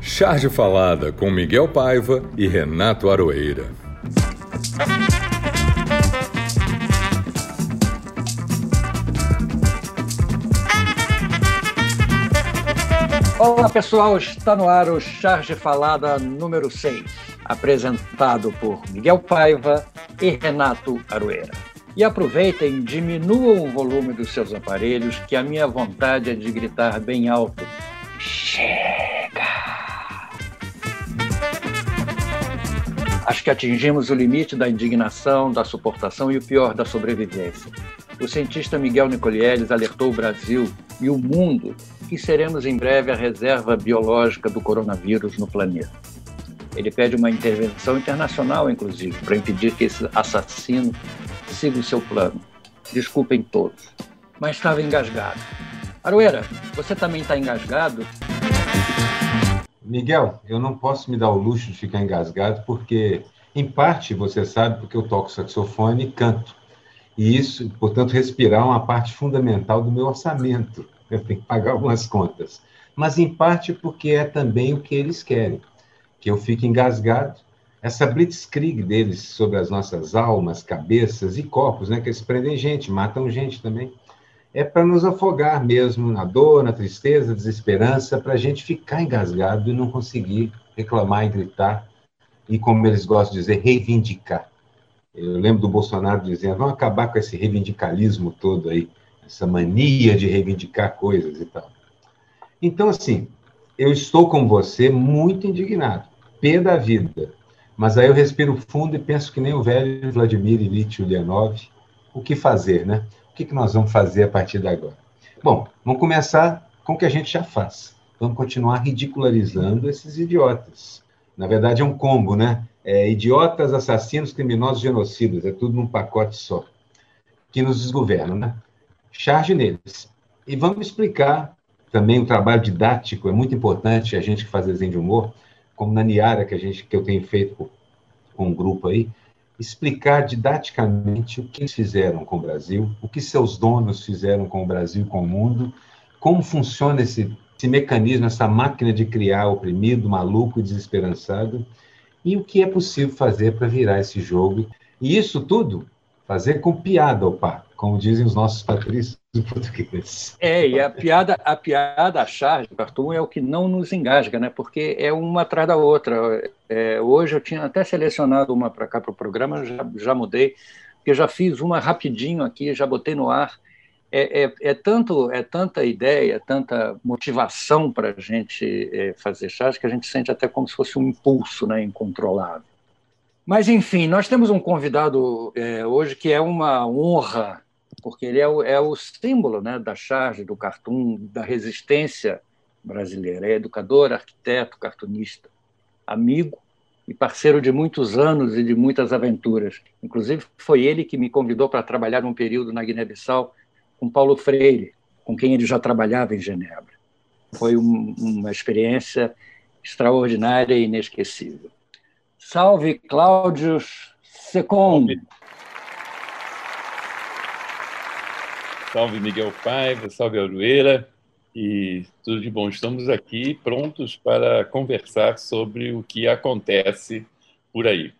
Charge Falada com Miguel Paiva e Renato Aroeira. Olá pessoal, está no ar o Charge Falada número 6, apresentado por Miguel Paiva e Renato Aroeira. E aproveitem, diminuam o volume dos seus aparelhos, que a minha vontade é de gritar bem alto. Acho que atingimos o limite da indignação, da suportação e o pior, da sobrevivência. O cientista Miguel Nicolieles alertou o Brasil e o mundo que seremos em breve a reserva biológica do coronavírus no planeta. Ele pede uma intervenção internacional, inclusive, para impedir que esse assassino siga o seu plano. Desculpem todos, mas estava engasgado. Aroeira, você também está engasgado? Miguel, eu não posso me dar o luxo de ficar engasgado, porque, em parte, você sabe, porque eu toco saxofone e canto. E isso, portanto, respirar é uma parte fundamental do meu orçamento. Eu tenho que pagar algumas contas. Mas, em parte, porque é também o que eles querem, que eu fique engasgado. Essa blitzkrieg deles sobre as nossas almas, cabeças e corpos, né, que eles prendem gente, matam gente também é para nos afogar mesmo na dor, na tristeza, desesperança, para a gente ficar engasgado e não conseguir reclamar e gritar, e como eles gostam de dizer, reivindicar. Eu lembro do Bolsonaro dizendo: vamos acabar com esse reivindicalismo todo aí, essa mania de reivindicar coisas e tal. Então, assim, eu estou com você muito indignado, pé da vida. Mas aí eu respiro fundo e penso que nem o velho Vladimir Ilyich Ulyanov, o que fazer, né? Que, que nós vamos fazer a partir de agora? Bom, vamos começar com o que a gente já faz. Vamos continuar ridicularizando esses idiotas. Na verdade, é um combo, né? É, idiotas, assassinos, criminosos, genocidas, é tudo num pacote só, que nos desgovernam, né? Charge neles. E vamos explicar também o trabalho didático, é muito importante a gente que faz desenho de humor, como na Niara, que, a gente, que eu tenho feito com um grupo aí, explicar didaticamente o que eles fizeram com o Brasil, o que seus donos fizeram com o Brasil e com o mundo, como funciona esse, esse mecanismo, essa máquina de criar oprimido, maluco, desesperançado, e o que é possível fazer para virar esse jogo. E isso tudo fazer com piada, opa, como dizem os nossos patrícios portugueses. É, e a piada, a piada, a charge, cartoon é o que não nos engasga, né? Porque é uma atrás da outra. É, hoje eu tinha até selecionado uma para cá para o programa, já, já mudei, porque já fiz uma rapidinho aqui, já botei no ar. É, é, é tanto, é tanta ideia, tanta motivação para a gente é, fazer charge que a gente sente até como se fosse um impulso, né, incontrolável. Mas, enfim, nós temos um convidado é, hoje que é uma honra, porque ele é o, é o símbolo né, da charge, do cartoon, da resistência brasileira. É educador, arquiteto, cartunista, amigo e parceiro de muitos anos e de muitas aventuras. Inclusive, foi ele que me convidou para trabalhar um período na Guiné-Bissau com Paulo Freire, com quem ele já trabalhava em Genebra. Foi um, uma experiência extraordinária e inesquecível. Salve, Cláudio Secom. Salve. salve, Miguel Paiva, salve, Arueira, e tudo de bom. Estamos aqui prontos para conversar sobre o que acontece por aí.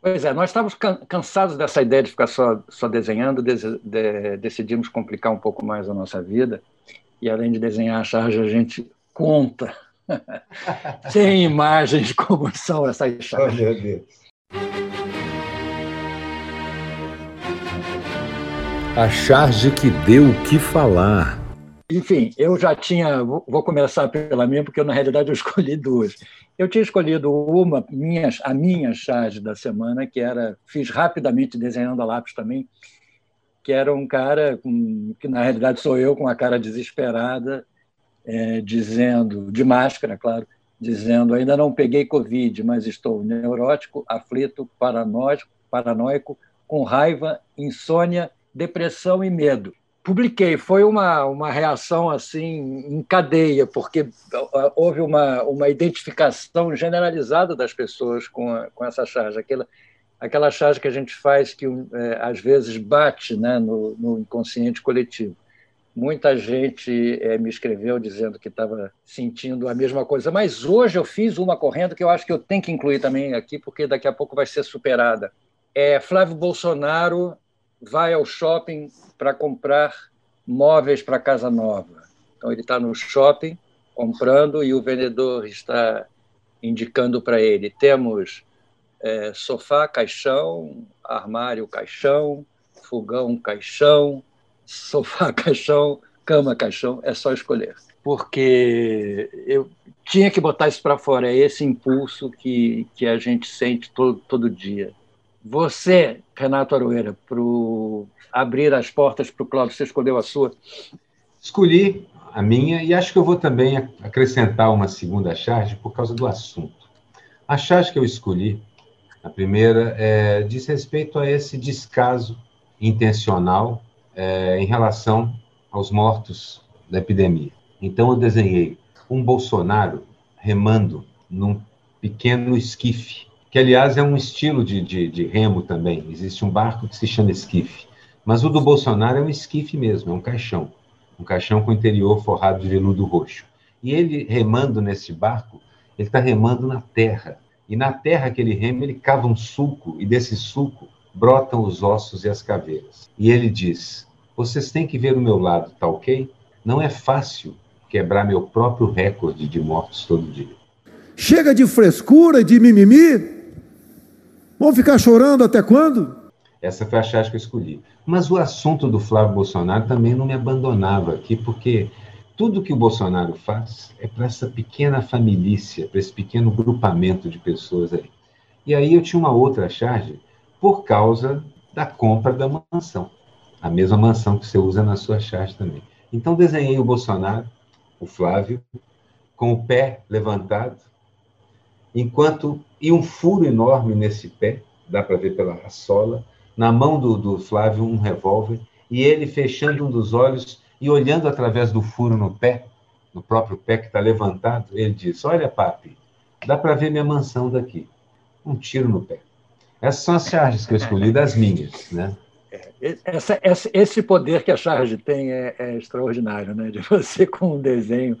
Pois é, nós estávamos cansados dessa ideia de ficar só, só desenhando, de, de, decidimos complicar um pouco mais a nossa vida, e além de desenhar a charge, a gente conta sem imagens como são essas chaves. Oh, meu Deus. A charge que deu o que falar. Enfim, eu já tinha. Vou começar pela minha, porque eu, na realidade eu escolhi duas. Eu tinha escolhido uma, minha, a minha charge da semana, que era. Fiz rapidamente desenhando a lápis também, que era um cara com, que, na realidade, sou eu, com a cara desesperada, é, dizendo, de máscara, claro, dizendo: ainda não peguei Covid, mas estou neurótico, aflito, paranoico, paranoico com raiva, insônia, depressão e medo. Publiquei, foi uma, uma reação assim em cadeia, porque houve uma, uma identificação generalizada das pessoas com, a, com essa charge, aquela, aquela charge que a gente faz que é, às vezes bate né, no, no inconsciente coletivo. Muita gente é, me escreveu dizendo que estava sentindo a mesma coisa, mas hoje eu fiz uma correndo que eu acho que eu tenho que incluir também aqui, porque daqui a pouco vai ser superada. É, Flávio Bolsonaro vai ao shopping para comprar móveis para casa nova. Então ele está no shopping comprando e o vendedor está indicando para ele: temos é, sofá, caixão, armário, caixão, fogão, caixão, sofá, caixão, cama, caixão, é só escolher. Porque eu tinha que botar isso para fora, é esse impulso que, que a gente sente todo, todo dia. Você, Renato Aroeira, para abrir as portas para o Cláudio, você escolheu a sua? Escolhi a minha e acho que eu vou também acrescentar uma segunda charge por causa do assunto. A charge que eu escolhi, a primeira, é, diz respeito a esse descaso intencional é, em relação aos mortos da epidemia. Então, eu desenhei um Bolsonaro remando num pequeno esquife, que, aliás, é um estilo de, de, de remo também. Existe um barco que se chama esquife. Mas o do Bolsonaro é um esquife mesmo, é um caixão. Um caixão com interior forrado de veludo roxo. E ele remando nesse barco, ele está remando na terra. E na terra que ele rema, ele cava um sulco, e desse sulco brotam os ossos e as caveiras. E ele diz: Vocês têm que ver o meu lado, tá ok? Não é fácil quebrar meu próprio recorde de mortos todo dia. Chega de frescura, de mimimi. Vão ficar chorando até quando? Essa foi a chave que eu escolhi. Mas o assunto do Flávio Bolsonaro também não me abandonava aqui, porque tudo que o Bolsonaro faz é para essa pequena família, para esse pequeno grupamento de pessoas aí. E aí eu tinha uma outra charge por causa da compra da mansão. A mesma mansão que você usa na sua charge também. Então, desenhei o Bolsonaro, o Flávio, com o pé levantado, enquanto. e um furo enorme nesse pé, dá para ver pela sola, na mão do, do Flávio um revólver, e ele fechando um dos olhos e olhando através do furo no pé, no próprio pé que está levantado, ele diz: Olha, papi, dá para ver minha mansão daqui. Um tiro no pé. Essas são as charges que eu escolhi das minhas, né? É, essa, essa, esse poder que a charge tem é, é, extraordinário, né? De você com um desenho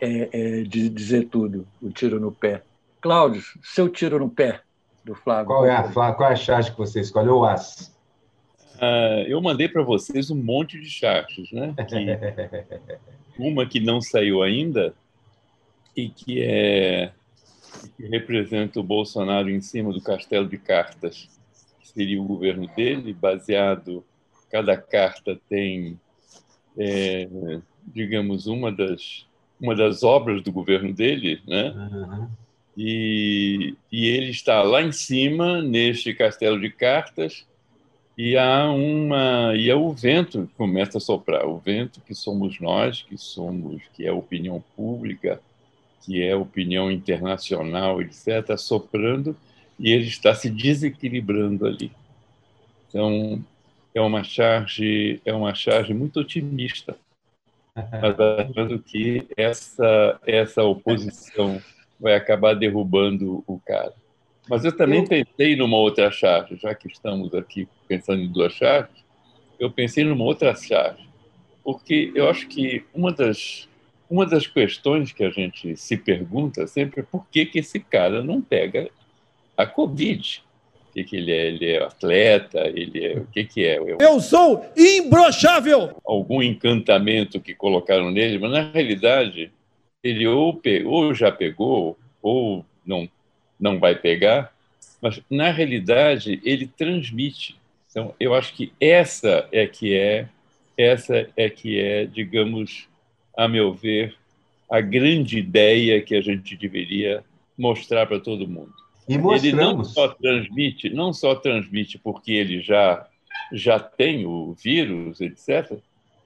é, é, de dizer tudo, o tiro no pé. Cláudio, seu tiro no pé do Flávio. Qual é a, qual é a charge que você escolheu, o as? Uh, eu mandei para vocês um monte de charges, né? Que, uma que não saiu ainda e que é que representa o Bolsonaro em cima do castelo de cartas, seria o governo dele, baseado. Cada carta tem, é, digamos, uma das, uma das obras do governo dele, né? Uhum. E, e ele está lá em cima, neste castelo de cartas, e há uma e é o vento que começa a soprar o vento que somos nós que somos que é a opinião pública que é opinião internacional, etc., soprando e ele está se desequilibrando ali. Então, é uma charge, é uma charge muito otimista, achando que essa, essa oposição vai acabar derrubando o cara. Mas eu também pensei numa outra charge, já que estamos aqui pensando em duas charges, eu pensei numa outra charge, porque eu acho que uma das uma das questões que a gente se pergunta sempre é por que, que esse cara não pega a Covid. O que, que ele é? Ele é atleta? Ele é o que, que é? Eu sou imbrochável! Algum encantamento que colocaram nele, mas na realidade ele ou, pegou, ou já pegou ou não, não vai pegar, mas na realidade ele transmite. Então eu acho que essa é que é essa é que é, digamos, a meu ver, a grande ideia que a gente deveria mostrar para todo mundo. E mostramos. Ele não só transmite, não só transmite porque ele já já tem o vírus, etc.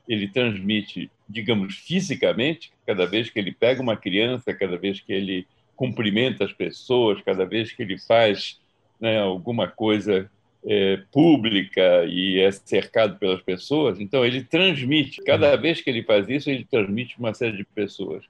Ele transmite, digamos, fisicamente, cada vez que ele pega uma criança, cada vez que ele cumprimenta as pessoas, cada vez que ele faz né, alguma coisa é, pública e é cercado pelas pessoas, então ele transmite, cada vez que ele faz isso, ele transmite uma série de pessoas.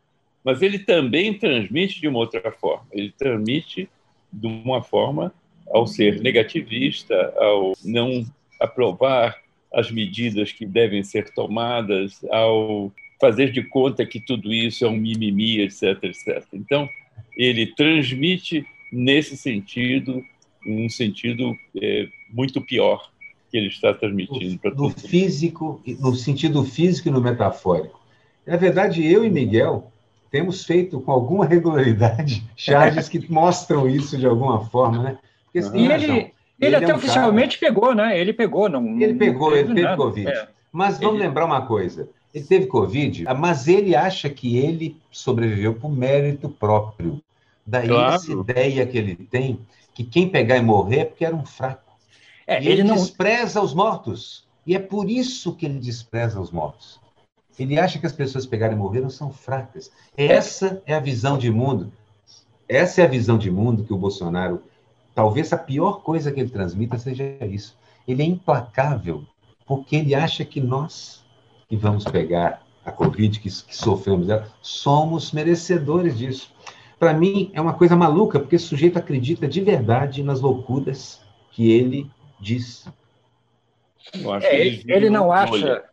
Mas ele também transmite de uma outra forma. Ele transmite de uma forma ao ser negativista, ao não aprovar as medidas que devem ser tomadas, ao fazer de conta que tudo isso é um mimimi, etc, etc. Então, ele transmite nesse sentido, um sentido é, muito pior que ele está transmitindo para No físico, no sentido físico e no metafórico. Na verdade, eu e Miguel temos feito com alguma regularidade charges que mostram isso de alguma forma, né? Porque, assim, e ele, ele, ele, até é um oficialmente cara... pegou, né? Ele pegou, não. Ele pegou, ele teve nada. Covid. É. Mas vamos ele... lembrar uma coisa: ele teve Covid, mas ele acha que ele sobreviveu por mérito próprio. Daí claro. essa ideia que ele tem que quem pegar e morrer é porque era um fraco. É, ele, ele não... despreza os mortos. E é por isso que ele despreza os mortos. Ele acha que as pessoas pegarem e morreram são fracas. Essa é a visão de mundo. Essa é a visão de mundo que o Bolsonaro. Talvez a pior coisa que ele transmita seja isso. Ele é implacável, porque ele acha que nós, que vamos pegar a Covid, que, que sofremos dela, somos merecedores disso. Para mim, é uma coisa maluca, porque esse sujeito acredita de verdade nas loucuras que ele diz. É, ele, ele, não acha.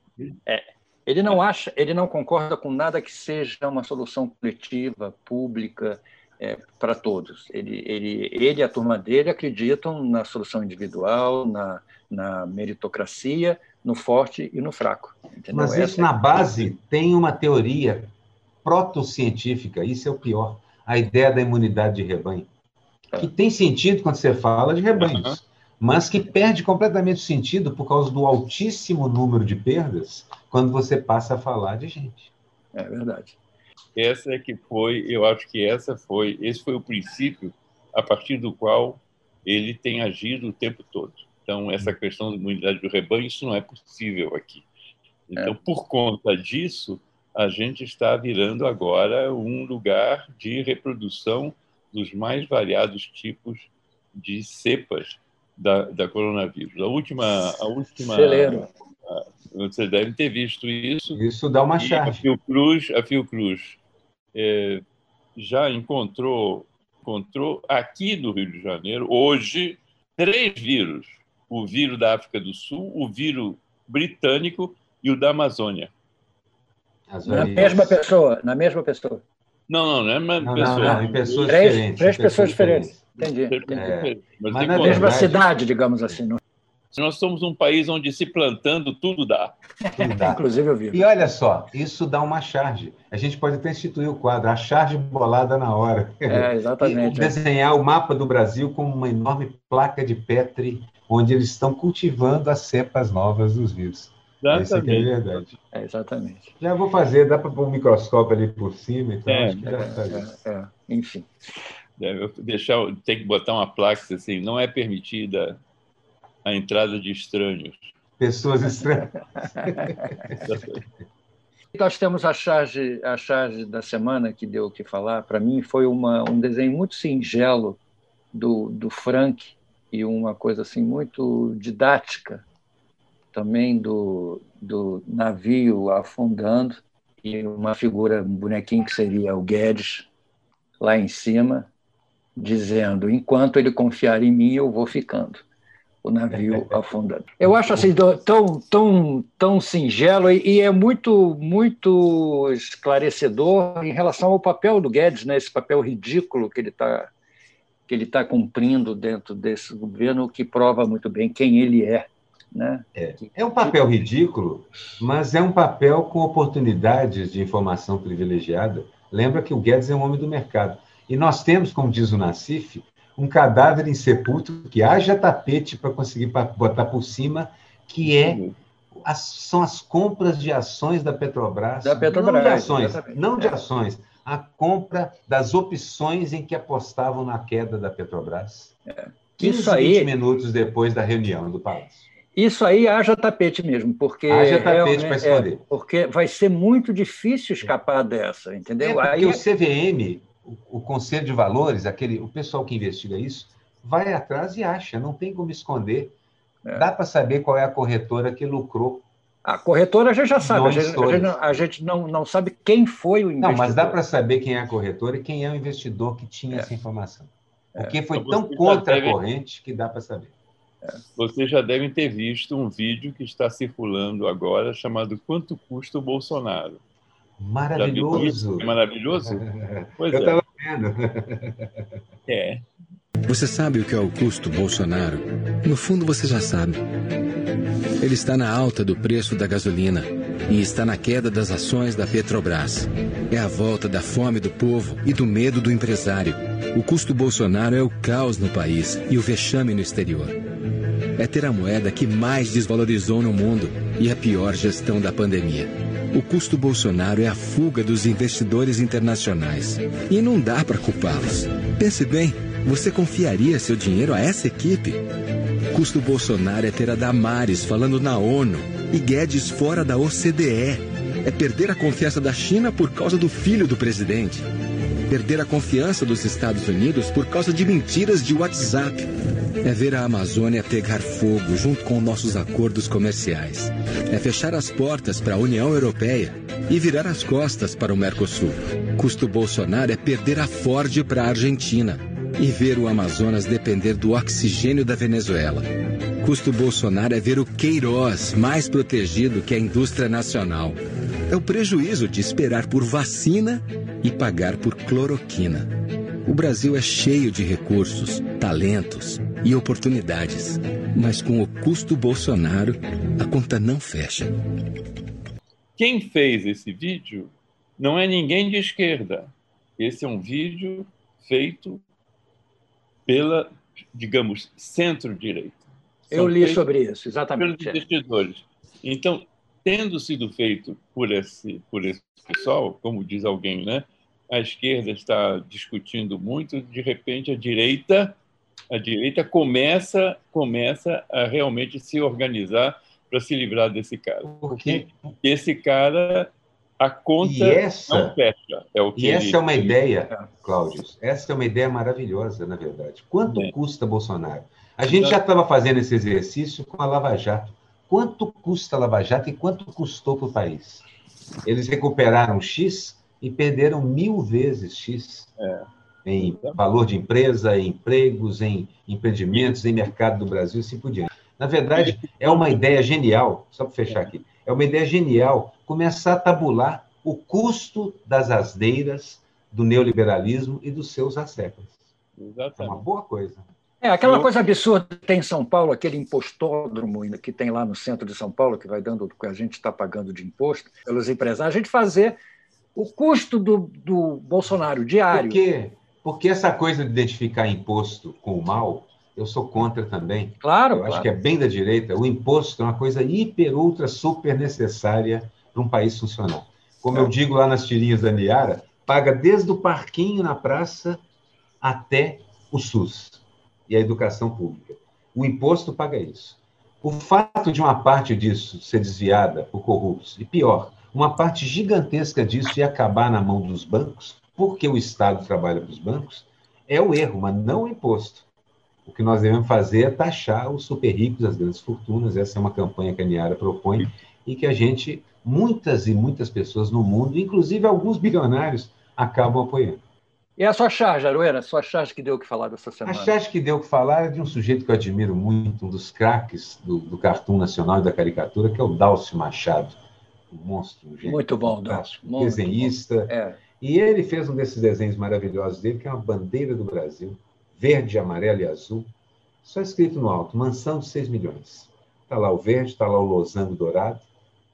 É, ele não acha, ele não concorda com nada que seja uma solução coletiva, pública, é, para todos. Ele, ele, ele e a turma dele acreditam na solução individual, na, na meritocracia, no forte e no fraco. Entendeu? Mas isso Essa na é... base tem uma teoria protocientífica, isso é o pior, a ideia da imunidade de rebanho, é. que tem sentido quando você fala de rebanhos mas que perde completamente o sentido por causa do altíssimo número de perdas quando você passa a falar de gente. É verdade. Essa é que foi, eu acho que essa foi, esse foi o princípio a partir do qual ele tem agido o tempo todo. Então, essa questão da imunidade do rebanho, isso não é possível aqui. Então, é. por conta disso, a gente está virando agora um lugar de reprodução dos mais variados tipos de cepas da, da coronavírus. A última, a última, Celeiro. vocês devem ter visto isso. Isso dá uma chave. A Fiocruz, a Fiocruz é, já encontrou, encontrou aqui no Rio de Janeiro hoje três vírus: o vírus da África do Sul, o vírus britânico e o da Amazônia. Na mesma pessoa, na mesma pessoa. Não, não, não é uma não, pessoa. Não, não, em pessoas três, diferentes. Três pessoas diferentes. diferentes. Entendi. É, mas, mas na mesma cidade, digamos assim. Não? Nós somos um país onde se plantando tudo dá. Tudo dá. Inclusive eu vi. E olha só, isso dá uma charge. A gente pode até instituir o quadro, a charge bolada na hora. É, exatamente. E desenhar o mapa do Brasil como uma enorme placa de Petri, onde eles estão cultivando as cepas novas dos vírus. Exatamente. é verdade. É, exatamente. Já vou fazer, dá para pôr um microscópio ali por cima, então é, acho que já é, é, é, Enfim. Deixar, tem que botar uma placa assim, não é permitida a entrada de estranhos. Pessoas estranhas. Nós temos a charge, a charge da semana que deu o que falar. Para mim, foi uma, um desenho muito singelo do, do Frank e uma coisa assim muito didática também do, do navio afundando e uma figura, um bonequinho que seria o Guedes lá em cima, dizendo: enquanto ele confiar em mim, eu vou ficando. O navio afundando. Eu acho assim tão tão tão singelo e, é muito muito esclarecedor em relação ao papel do Guedes, né? Esse papel ridículo que ele está que ele está cumprindo dentro desse governo, que prova muito bem quem ele é. Né? É. é um papel ridículo, mas é um papel com oportunidades de informação privilegiada. Lembra que o Guedes é um homem do mercado. E nós temos, como diz o Nassif, um cadáver insepulto que haja tapete para conseguir botar por cima, que é as, são as compras de ações da Petrobras. Da Petrobras. Não de ações, não de ações. A compra das opções em que apostavam na queda da Petrobras. É. 15, Isso aí... 20 minutos depois da reunião do Palácio. Isso aí haja tapete mesmo, porque haja tapete para esconder. É, porque vai ser muito difícil escapar dessa, entendeu? É aí o CVM, o, o Conselho de Valores, aquele, o pessoal que investiga isso, vai atrás e acha, não tem como esconder. É. Dá para saber qual é a corretora que lucrou. A corretora a gente já sabe, a gente, a gente, não, a gente não, não, sabe quem foi o investidor. Não, mas dá para saber quem é a corretora e quem é o investidor que tinha é. essa informação. Porque foi então tão contra a corrente que dá para saber. vocês já devem ter visto um vídeo que está circulando agora chamado Quanto Custa o Bolsonaro? Maravilhoso. É maravilhoso? Pois Eu estava é. vendo. É. Você sabe o que é o custo Bolsonaro? No fundo, você já sabe. Ele está na alta do preço da gasolina e está na queda das ações da Petrobras. É a volta da fome do povo e do medo do empresário. O custo Bolsonaro é o caos no país e o vexame no exterior. É ter a moeda que mais desvalorizou no mundo e a pior gestão da pandemia. O custo Bolsonaro é a fuga dos investidores internacionais. E não dá para culpá-los. Pense bem, você confiaria seu dinheiro a essa equipe? Custo Bolsonaro é ter a Damares falando na ONU e Guedes fora da OCDE. É perder a confiança da China por causa do filho do presidente. Perder a confiança dos Estados Unidos por causa de mentiras de WhatsApp. É ver a Amazônia pegar fogo junto com nossos acordos comerciais. É fechar as portas para a União Europeia e virar as costas para o Mercosul. Custo Bolsonaro é perder a Ford para a Argentina e ver o Amazonas depender do oxigênio da Venezuela. Custo Bolsonaro é ver o Queiroz mais protegido que a indústria nacional. É o prejuízo de esperar por vacina e pagar por cloroquina. O Brasil é cheio de recursos, talentos e oportunidades. Mas com o custo Bolsonaro, a conta não fecha. Quem fez esse vídeo não é ninguém de esquerda. Esse é um vídeo feito pela, digamos, centro-direita. Eu li sobre isso, exatamente. Pelos investidores. Então, tendo sido feito por esse, por esse pessoal, como diz alguém, né? a esquerda está discutindo muito, de repente a direita, a direita começa, começa a realmente se organizar para se livrar desse cara. Porque esse cara a conta essa, não fecha. É o que e essa ele, é uma ideia, Cláudio, essa é uma ideia maravilhosa, na verdade. Quanto é. custa Bolsonaro? A gente já estava fazendo esse exercício com a Lava Jato. Quanto custa a Lava Jato e quanto custou para o país? Eles recuperaram X e perderam mil vezes X é. Em valor de empresa, em empregos, em empreendimentos, em mercado do Brasil e assim por diante. Na verdade, é uma ideia genial, só para fechar aqui, é uma ideia genial começar a tabular o custo das asneiras do neoliberalismo e dos seus asseclas. Exatamente. É uma boa coisa. É, aquela Eu... coisa absurda que tem em São Paulo, aquele impostódromo que tem lá no centro de São Paulo, que vai dando o que a gente está pagando de imposto pelos empresários, a gente fazer o custo do, do Bolsonaro diário. Por quê? Porque essa coisa de identificar imposto com o mal eu sou contra também. Claro. Eu claro. acho que é bem da direita. O imposto é uma coisa hiper, ultra, super necessária para um país funcionar. Como é. eu digo lá nas tirinhas da Niara, paga desde o parquinho na praça até o SUS e a educação pública. O imposto paga isso. O fato de uma parte disso ser desviada por corruptos, e pior, uma parte gigantesca disso ia acabar na mão dos bancos, porque o Estado trabalha para os bancos, é o erro, mas não o imposto. O que nós devemos fazer é taxar os super ricos, as grandes fortunas. Essa é uma campanha que a Niara propõe e que a gente, muitas e muitas pessoas no mundo, inclusive alguns bilionários, acabam apoiando. E a sua charge, Aroeira? A sua charge que deu o que falar dessa semana? A charge que deu o que falar é de um sujeito que eu admiro muito, um dos craques do, do cartoon nacional e da caricatura, que é o Dálcio Machado. Um monstro, um gênio. Muito bom, Dálcio. Desenhista. É. E ele fez um desses desenhos maravilhosos dele, que é uma bandeira do Brasil, verde, amarelo e azul, só escrito no alto, mansão de 6 milhões. Está lá o verde, está lá o losango dourado.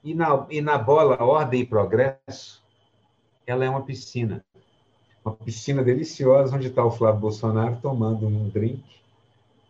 E na, e na bola Ordem e Progresso, ela é uma piscina. Uma piscina deliciosa, onde está o Flávio Bolsonaro tomando um drink,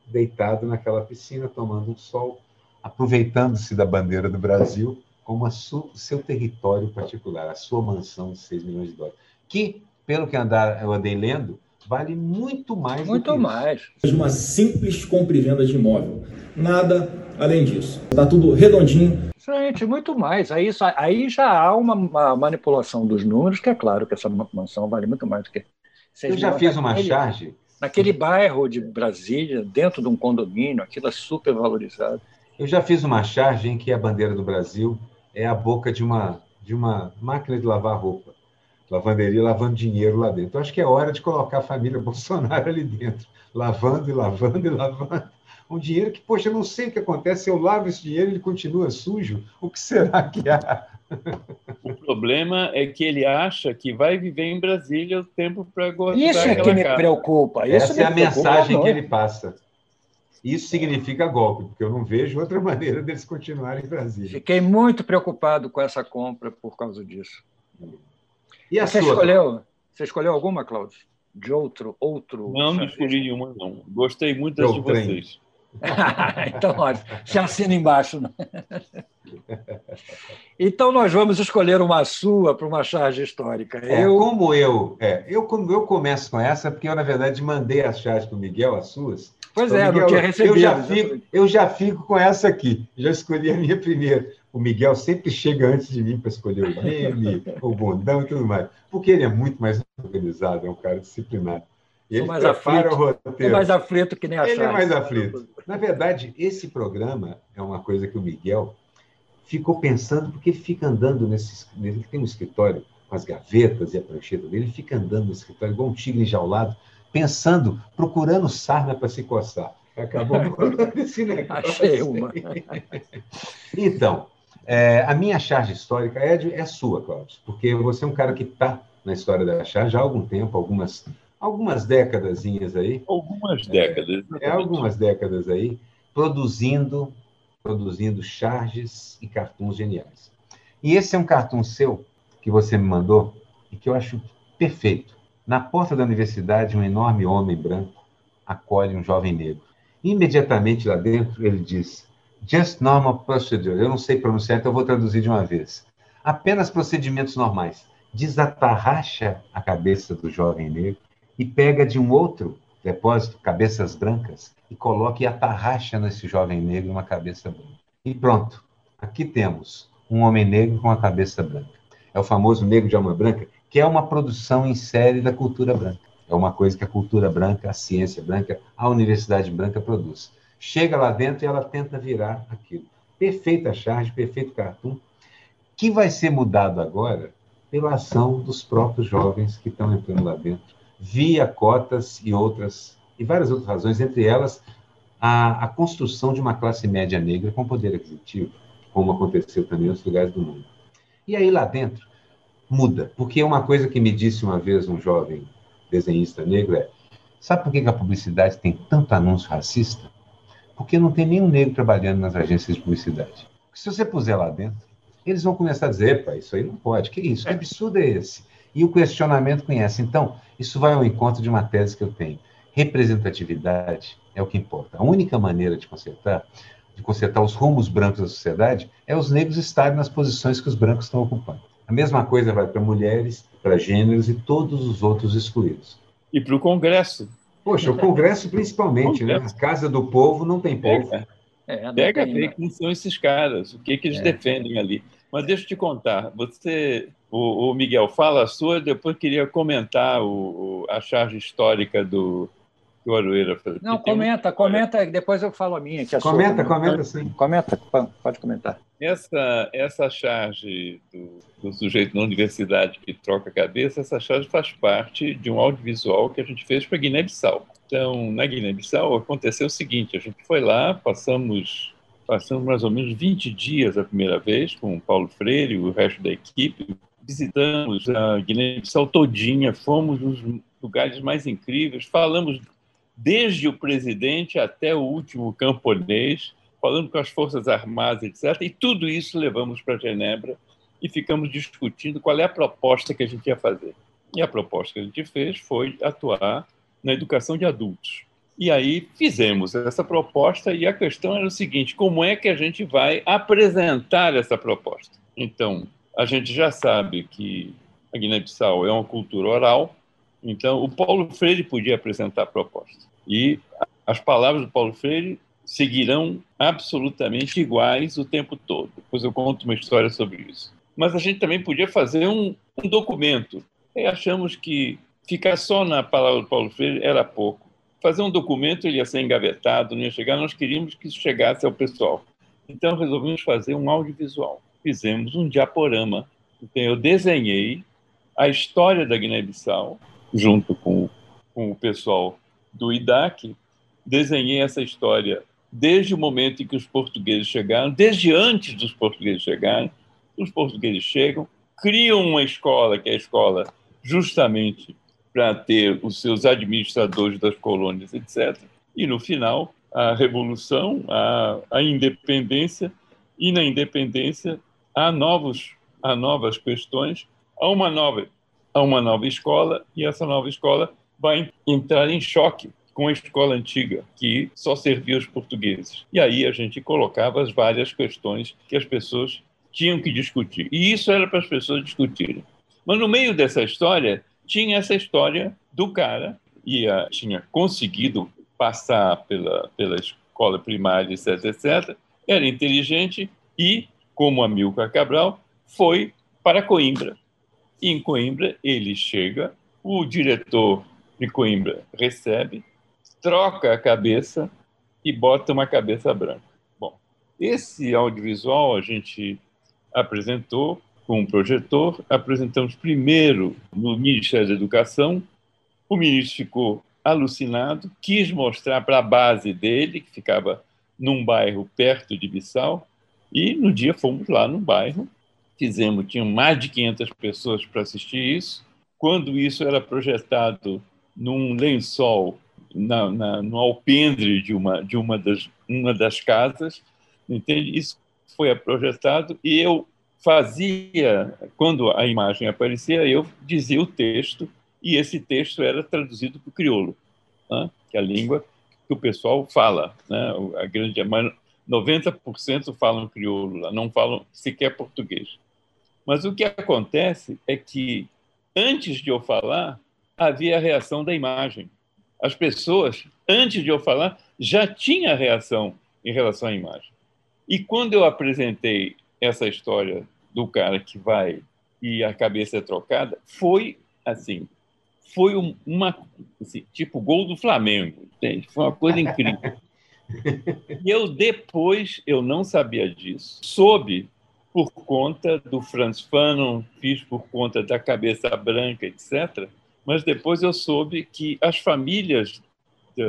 deitado naquela piscina, tomando um sol, aproveitando-se da bandeira do Brasil como o seu território particular, a sua mansão de 6 milhões de dólares. Que, pelo que andar, eu andei lendo, vale muito mais muito mais. Uma simples compra e venda de imóvel. Nada além disso. Está tudo redondinho. Gente, muito mais. Aí, aí já há uma, uma, manipulação dos números, que é claro que essa mansão vale muito mais do que. Eu já fiz uma naquele, charge. Naquele bairro de Brasília, dentro de um condomínio, aquilo é super valorizado. Eu já fiz uma charge em que a bandeira do Brasil é a boca de uma, de uma máquina de lavar roupa lavanderia lavando dinheiro lá dentro. Eu acho que é hora de colocar a família Bolsonaro ali dentro, lavando e lavando e lavando. Um dinheiro que, poxa, eu não sei o que acontece, se eu lavo esse dinheiro ele continua sujo, o que será que há? O problema é que ele acha que vai viver em Brasília o tempo para gostar Isso é que me casa. preocupa. Isso Essa me é a mensagem que ele passa. Isso significa golpe, porque eu não vejo outra maneira deles continuarem em Brasília. Fiquei muito preocupado com essa compra por causa disso. E a Você sua? escolheu, você escolheu alguma, Cláudio? De outro, outro. Não, não escolhi nenhuma, não. Gostei muito das de vocês. então, olha, se assina embaixo. Né? Então, nós vamos escolher uma sua para uma charge histórica. É, Eu, como eu, é, eu, como eu começo com essa, porque eu, na verdade, mandei as chaves para o Miguel, as suas. pois Ô, é, não Miguel, tinha recebido. Eu já, fico, eu já fico com essa aqui. Já escolhi a minha primeira. O Miguel sempre chega antes de mim para escolher o meme, o bundão e tudo mais. Porque ele é muito mais organizado, é um cara disciplinado. Ele mais prepara aflito. o É roteiro. mais aflito que nem a Ele é mais aflito. Na verdade, esse programa é uma coisa que o Miguel ficou pensando, porque ele fica andando nesse. Ele tem um escritório com as gavetas e a prancheta dele, ele fica andando no escritório igual um tigre enjaulado, pensando, procurando sarna para se coçar. Acabou esse negócio. Achei uma. Então, é, a minha charge histórica é, de- é sua, Cláudio, porque você é um cara que está na história da charge há algum tempo, algumas, algumas décadazinhas aí, Algumas décadas. é algumas décadas aí, produzindo, produzindo charges e cartoons geniais. E esse é um cartoon seu que você me mandou e que eu acho perfeito. Na porta da universidade, um enorme homem branco acolhe um jovem negro. Imediatamente lá dentro, ele diz: Just normal procedure. Eu não sei pronunciar, então eu vou traduzir de uma vez. Apenas procedimentos normais. Desatarracha a cabeça do jovem negro e pega de um outro depósito, cabeças brancas, e coloca e atarracha nesse jovem negro uma cabeça branca. E pronto. Aqui temos um homem negro com a cabeça branca. É o famoso negro de alma branca, que é uma produção em série da cultura branca. É uma coisa que a cultura branca, a ciência branca, a universidade branca produz. Chega lá dentro e ela tenta virar aquilo. Perfeita charge, perfeito cartoon, que vai ser mudado agora pela ação dos próprios jovens que estão entrando lá dentro, via cotas e outras, e várias outras razões, entre elas a, a construção de uma classe média negra com poder aquisitivo, como aconteceu também em outros lugares do mundo. E aí lá dentro muda, porque uma coisa que me disse uma vez um jovem desenhista negro é: sabe por que a publicidade tem tanto anúncio racista? Porque não tem nenhum negro trabalhando nas agências de publicidade. Se você puser lá dentro, eles vão começar a dizer: epa, isso aí não pode, que isso, que absurdo é esse? E o questionamento conhece. Então, isso vai ao encontro de uma tese que eu tenho. Representatividade é o que importa. A única maneira de consertar, de consertar os rumos brancos da sociedade, é os negros estarem nas posições que os brancos estão ocupando. A mesma coisa vai para mulheres, para gêneros e todos os outros excluídos. E para o Congresso. Poxa, o Congresso principalmente, né? A Casa do Povo não tem povo. Pega, É, pega tem, né? quem são esses caras, o que, que eles É. defendem ali. Mas deixa eu te contar, você, o, o Miguel, fala a sua, depois queria comentar o, o- a charge histórica do que o Aroeira. Não, um- comenta, comenta, depois eu falo a minha. Que é sua Comenta, comenta sim. Comenta, pode comentar. Essa, essa charge do, do sujeito na universidade que troca a cabeça, essa charge faz parte de um audiovisual que a gente fez para Guiné-Bissau. Então, na Guiné-Bissau aconteceu o seguinte: a gente foi lá, passamos, passamos mais ou menos 20 dias a primeira vez com o Paulo Freire e o resto da equipe. Visitamos a Guiné-Bissau todinha, fomos nos lugares mais incríveis, falamos desde o presidente até o último camponês, falando com as Forças Armadas, etc. E tudo isso levamos para Genebra e ficamos discutindo qual é a proposta que a gente ia fazer. E a proposta que a gente fez foi atuar na educação de adultos. E aí fizemos essa proposta e a questão era o seguinte: como é que a gente vai apresentar essa proposta? Então, a gente já sabe que a Guiné-Bissau é uma cultura oral, então o Paulo Freire podia apresentar a proposta. E as palavras do Paulo Freire seguirão absolutamente iguais o tempo todo. Depois eu conto uma história sobre isso. Mas a gente também podia fazer um, um documento. E achamos que ficar só na palavra do Paulo Freire era pouco. Fazer um documento ele ia ser engavetado, não ia chegar. Nós queríamos que isso chegasse ao pessoal. Então resolvemos fazer um audiovisual. Fizemos um diaporama. Então eu desenhei a história da Guiné-Bissau, junto com, com o pessoal do IDAC, desenhei essa história desde o momento em que os portugueses chegaram, desde antes dos portugueses chegarem. Os portugueses chegam, criam uma escola, que é a escola justamente para ter os seus administradores das colônias, etc. E no final, a revolução, a, a independência, e na independência há novos há novas questões, há uma nova há uma nova escola e essa nova escola vai entrar em choque com a escola antiga, que só servia os portugueses. E aí a gente colocava as várias questões que as pessoas tinham que discutir. E isso era para as pessoas discutirem. Mas no meio dessa história, tinha essa história do cara que tinha conseguido passar pela, pela escola primária, etc, etc, era inteligente e, como Amilcar Cabral, foi para Coimbra. E em Coimbra ele chega, o diretor de Coimbra recebe, troca a cabeça e bota uma cabeça branca. Bom, esse audiovisual a gente apresentou com um projetor, apresentamos primeiro no Ministério da Educação, o ministro ficou alucinado, quis mostrar para a base dele, que ficava num bairro perto de Bissau, e no dia fomos lá no bairro, fizemos, tinham mais de 500 pessoas para assistir isso. Quando isso era projetado num lençol na, na, no alpendre de uma de uma das uma das casas, entende? Isso foi projetado e eu fazia quando a imagem aparecia eu dizia o texto e esse texto era traduzido para o crioulo, né? que é a língua que o pessoal fala, né? A grande 90% falam crioulo lá, não falam sequer português. Mas o que acontece é que antes de eu falar havia a reação da imagem as pessoas, antes de eu falar, já tinha reação em relação à imagem. E quando eu apresentei essa história do cara que vai e a cabeça é trocada, foi assim, foi uma assim, tipo gol do Flamengo, entende? Foi uma coisa incrível. E eu depois eu não sabia disso, soube por conta do Franz Fanon, fiz por conta da cabeça branca, etc mas depois eu soube que as famílias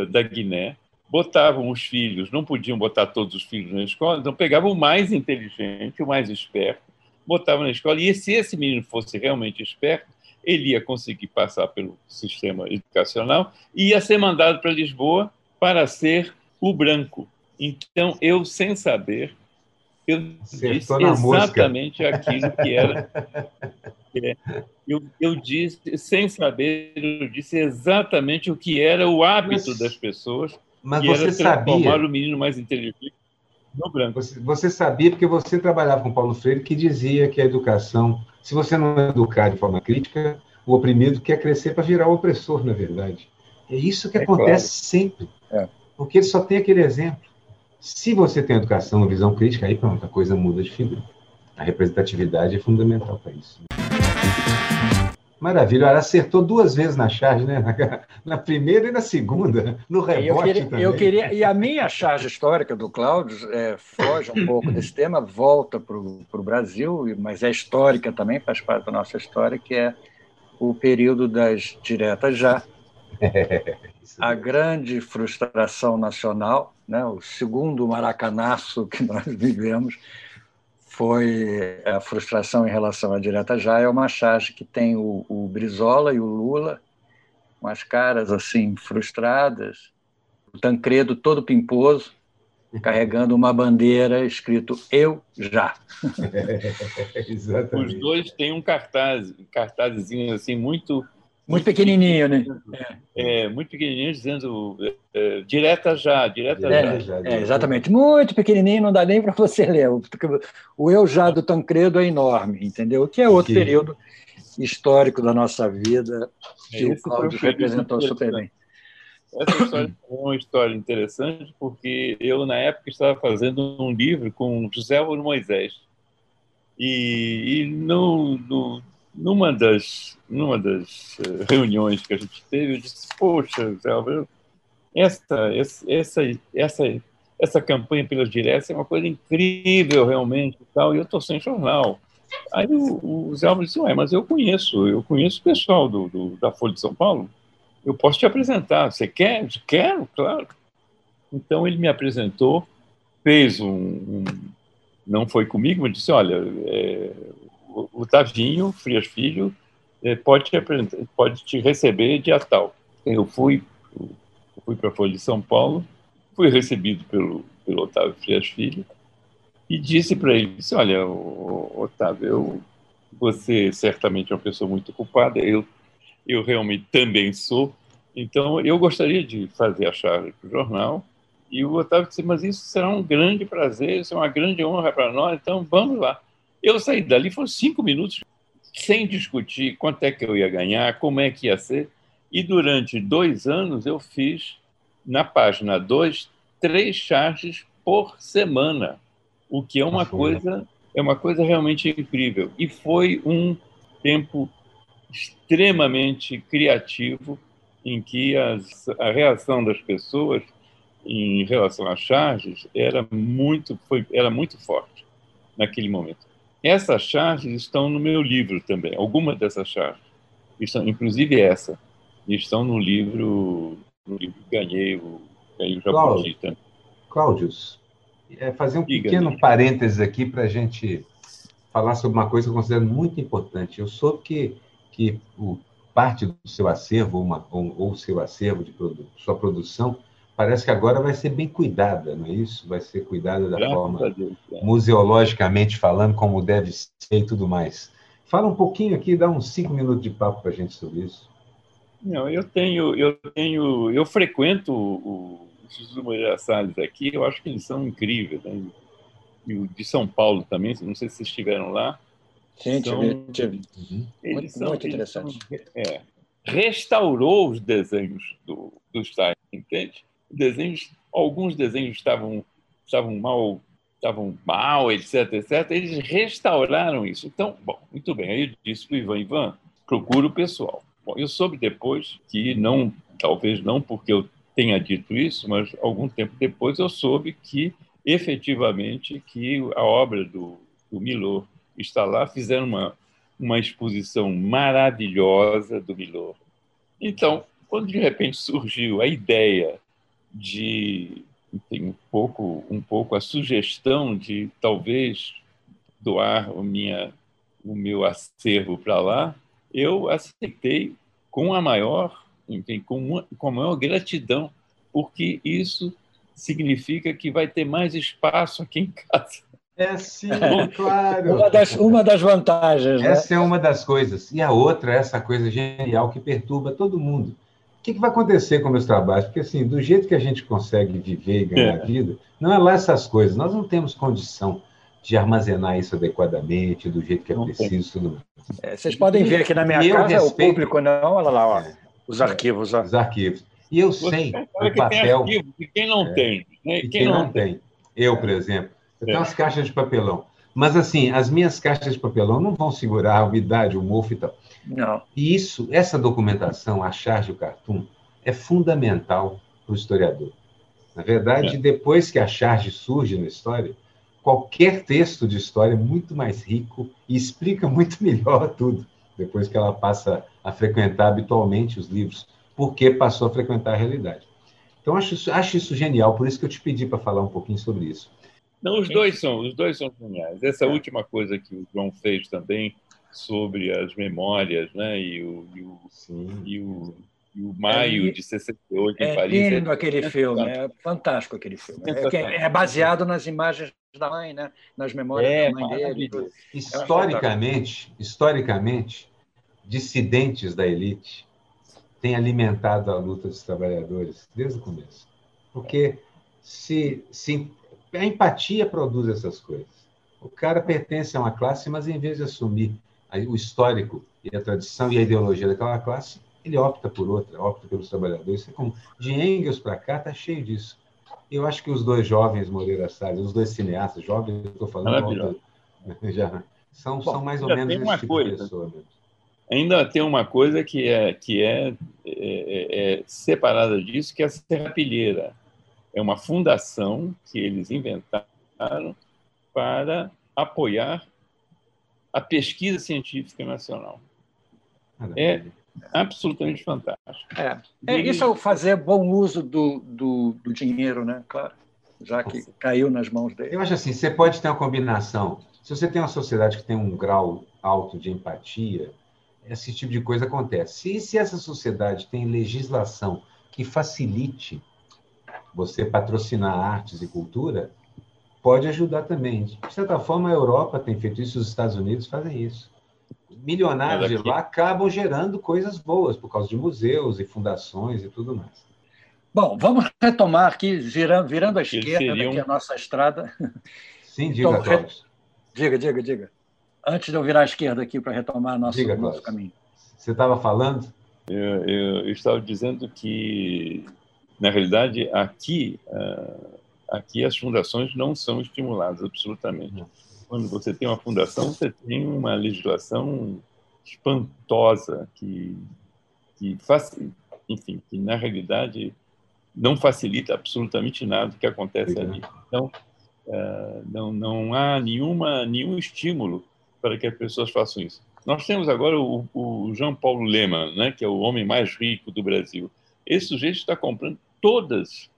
da Guiné botavam os filhos, não podiam botar todos os filhos na escola, então pegavam o mais inteligente, o mais esperto, botavam na escola, e se esse menino fosse realmente esperto, ele ia conseguir passar pelo sistema educacional e ia ser mandado para Lisboa para ser o branco. Então, eu, sem saber, eu disse exatamente aquilo que era É, eu, eu disse, sem saber, eu disse exatamente o que era o hábito das pessoas. Mas você era transformar sabia. o menino mais inteligente no branco. Você, você, sabia porque você trabalhava com Paulo Freire, que dizia que a educação, se você não educar de forma crítica, o oprimido quer crescer para virar o opressor, na verdade. É isso que é acontece claro. sempre. É. Porque ele só tem aquele exemplo. Se você tem educação, visão crítica, aí pronto, a coisa muda de figura. A representatividade é fundamental para isso. Maravilha, ela acertou duas vezes na charge, né? Na, primeira e na segunda, no rebote eu queria, também. Eu queria, e a minha charge histórica do Cláudio é, foge um pouco desse tema, volta para o Brasil, mas é histórica também, faz parte da nossa história, que é o período das diretas já. É, a grande frustração nacional, né? o segundo maracanaço que nós vivemos, foi a frustração em relação à direta já é uma charge que tem o, o Brizola e o Lula com as caras assim frustradas, o Tancredo todo pimposo, carregando uma bandeira escrito eu já. Os dois têm um cartaz, um cartazinho assim muito muito pequenininho, né? É, é muito pequenininho, dizendo é, direta já, direta é, já. É, exatamente, muito pequenininho, não dá nem para você ler. O eu já do Tancredo é enorme, entendeu? Que é outro que... período histórico da nossa vida que o Cláudio representou super bem. Essa história é uma história interessante porque eu, na época, estava fazendo um livro com José Moisés. E, e no, no, numa das, numa das eh, reuniões que a gente teve, eu disse: Poxa, Zé essa, essa, essa, essa campanha pelas diretas é uma coisa incrível, realmente. E, tal, e eu estou sem jornal. Aí o, o Zé Álvares disse, ué, mas eu conheço, eu conheço o pessoal do, do, da Folha de São Paulo, eu posso te apresentar, você quer? Quero, claro. Então ele me apresentou, fez um, um não foi comigo, mas disse, olha, é, o, Tavinho Frias Filho é, pode, te pode te receber dia tal. Eu fui, fui para a Folha de São Paulo, fui recebido pelo, pelo Otávio Frias Filho, e disse para ele, disse, olha, Otávio, eu, você certamente é uma pessoa muito ocupada, eu, eu realmente também sou, então eu gostaria de fazer a charge para o jornal, e o Otávio disse, mas isso será um grande prazer, isso é uma grande honra para nós, então vamos lá. Eu saí dali, foram cinco minutos, sem discutir quanto é que eu ia ganhar, como é que ia ser, e durante dois anos eu fiz, na página 2, três charges por semana o que é uma coisa é uma coisa realmente incrível. E foi um tempo extremamente criativo em que as, a reação das pessoas em relação às charges era muito foi era muito forte naquele momento essas charges estão no meu livro também. Algumas dessas charges estão inclusive essa. Estão no livro no livro que ganhei o ganhei o Jabuti também Cláudios é, fazer um pequeno parênteses aqui para a gente falar sobre uma coisa que eu considero muito importante. Eu soube que, que o, parte do seu acervo, uma, ou, o seu acervo de produ sua produção, parece que agora vai ser bem cuidada, não é isso? Vai ser cuidada da Graças forma, Deus, é. museologicamente falando, como deve ser e tudo mais. Fala um pouquinho aqui, dá uns cinco minutos de papo para a gente sobre isso. Não, eu tenho, eu tenho, eu frequento o, esses do Moreira Salles aqui, eu acho que eles são incríveis. Né? E o de São Paulo também, não sei se vocês estiveram lá. Sim, são, tive. Uhum. Muito, são, muito interessante. São, é, restaurou os desenhos do, do Stein, entende? Desenhos, alguns desenhos estavam, estavam mal estavam mal, etc, etc, eles restauraram isso. Então, bom, muito bem. Aí eu disse para o Ivan, Ivan, procura o pessoal. Bom, eu soube depois que não, talvez não porque eu tenha dito isso, mas algum tempo depois eu soube que efetivamente que a obra do, do Milor está lá, fizeram uma, uma exposição maravilhosa do Milor. Então, quando de repente surgiu a ideia de enfim, um pouco um pouco a sugestão de talvez doar o minha o meu acervo para lá, eu aceitei com a maior enfim, com, uma, com a maior gratidão, porque isso significa que vai ter mais espaço aqui em casa. É sim, claro. Uma das, uma das vantagens. Né? Essa né? é uma das coisas. E a outra é essa coisa genial que perturba todo mundo. O que, que vai acontecer com meus trabalhos? Porque, assim, do jeito que a gente consegue viver e ganhar é. vida, não é lá essas coisas. Nós não temos condição de armazenar isso adequadamente, do jeito que é não preciso. Tudo mais. É, vocês podem ver aqui na minha casa, respeito... o público não, olha lá, ó. É. Os arquivos. Os arquivos. E eu sei o papel. Tem e quem não é, tem. Né? Quem, quem, não, não tem. tem. Eu, por exemplo. Eu tenho é. umas caixas de papelão. Mas, assim, as minhas caixas de papelão não vão segurar a umidade, o mofo e tal. Não. E isso, essa documentação, a charge o cartoon, é fundamental para o historiador. Na verdade, é. depois que a charge surge na história, qualquer texto de história é muito mais rico e explica muito melhor tudo depois que ela passa a frequentar habitualmente os livros, porque passou a frequentar a realidade. Então, acho isso, acho isso genial, por isso que eu te pedi para falar um pouquinho sobre isso. Não, os dois são, os dois são geniais. Essa é. última coisa que o João fez também sobre as memórias, né? E o, e o, e o, e o maio é, de 68 é em Paris. É lindo aquele filme, é fantástico aquele filme. É, é, baseado nas imagens da mãe, né? Nas memórias é, da mãe dele. Historicamente, historicamente, dissidentes da elite têm alimentado a luta dos trabalhadores desde o começo. Porque se, se a empatia produz essas coisas. O cara pertence a uma classe, mas em vez de assumir o histórico e a tradição e a ideologia daquela classe, ele opta por outra, opta pelos trabalhadores. É como de Engels para cá está cheio disso. Eu acho que os dois jovens Moreira Salles, os dois cineastas jovens, estou falando, já são, Bom, são mais ou menos esse tipo coisa. de pessoa mesmo ainda tem uma coisa que é, que é, é, é, é separada disso, que é a Serrapilheira. É uma fundação que eles inventaram para apoiar a pesquisa científica nacional. É absolutamente fantástico. É, é isso é o fazer bom uso do, do, do dinheiro, né? Claro, já que caiu nas mãos dele. Eu acho assim, você pode ter uma combinação. Se você tem uma sociedade que tem um grau alto de empatia, esse tipo de coisa acontece. E se essa sociedade tem legislação que facilite você patrocinar artes e cultura, pode ajudar também. De certa forma, a Europa tem feito isso, os Estados Unidos fazem isso. Milionários de lá acabam gerando coisas boas por causa de museus e fundações e tudo mais. Bom, vamos retomar aqui, virando, virando à esquerda, seriam... aqui a nossa estrada. Sim, diga, então, re... Diga, diga, diga. Antes de eu virar à esquerda aqui para retomar nosso, diga, nosso caminho. Você estava falando? Eu, eu, eu, estava dizendo que, na realidade, aqui, uh, aqui as fundações não são estimuladas absolutamente. Quando você tem uma fundação, você tem uma legislação espantosa que, que faz, enfim, que na realidade não facilita absolutamente nada do que acontece ali. Então, uh, não, não há nenhuma, nenhum estímulo para que as pessoas façam isso. Nós temos agora o, o Jean Paulo Lehmann, né, que é o homem mais rico do Brasil. Esse sujeito está comprando todas,